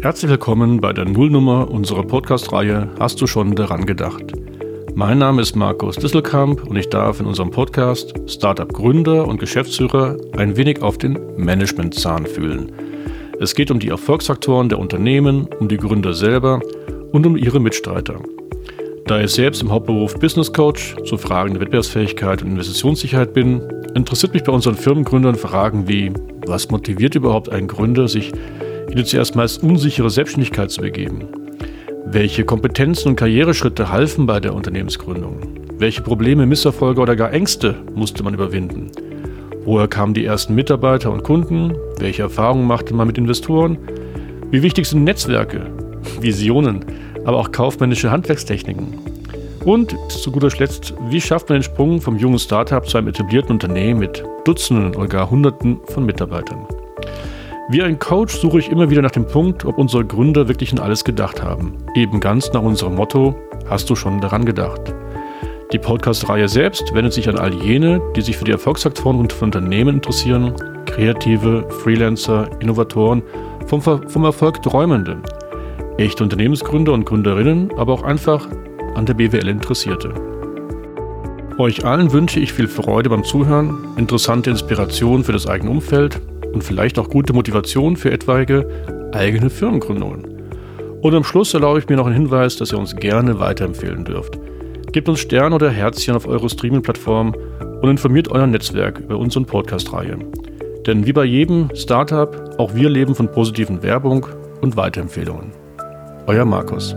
Herzlich willkommen bei der Nullnummer unserer Podcast-Reihe Hast du schon daran gedacht? Mein Name ist Markus Disselkamp und ich darf in unserem Podcast Startup-Gründer und Geschäftsführer ein wenig auf den Management-Zahn fühlen. Es geht um die Erfolgsfaktoren der Unternehmen, um die Gründer selber und um ihre Mitstreiter. Da ich selbst im Hauptberuf Business Coach zu Fragen der Wettbewerbsfähigkeit und Investitionssicherheit bin, interessiert mich bei unseren Firmengründern Fragen wie, was motiviert überhaupt einen Gründer, sich in die zuerst meist unsichere Selbstständigkeit zu begeben? Welche Kompetenzen und Karriereschritte halfen bei der Unternehmensgründung? Welche Probleme, Misserfolge oder gar Ängste musste man überwinden? Woher kamen die ersten Mitarbeiter und Kunden? Welche Erfahrungen machte man mit Investoren? Wie wichtig sind Netzwerke, Visionen, aber auch kaufmännische Handwerkstechniken? Und zu guter Letzt, wie schafft man den Sprung vom jungen Startup zu einem etablierten Unternehmen mit Dutzenden oder gar Hunderten von Mitarbeitern? Wie ein Coach suche ich immer wieder nach dem Punkt, ob unsere Gründer wirklich an alles gedacht haben. Eben ganz nach unserem Motto, hast du schon daran gedacht? Die Podcast-Reihe selbst wendet sich an all jene, die sich für die Erfolgsfaktoren und für Unternehmen interessieren, Kreative, Freelancer, Innovatoren, vom, vom Erfolg Träumende, echte Unternehmensgründer und Gründerinnen, aber auch einfach an der BWL Interessierte. Euch allen wünsche ich viel Freude beim Zuhören, interessante Inspiration für das eigene Umfeld und vielleicht auch gute Motivation für etwaige eigene Firmengründungen. Und am Schluss erlaube ich mir noch einen Hinweis, dass ihr uns gerne weiterempfehlen dürft. Gebt uns Sterne oder Herzchen auf eure Streaming-Plattform und informiert euer Netzwerk über unsere Podcast-Reihe. Denn wie bei jedem Startup, auch wir leben von positiven Werbung und Weiterempfehlungen. Euer Markus.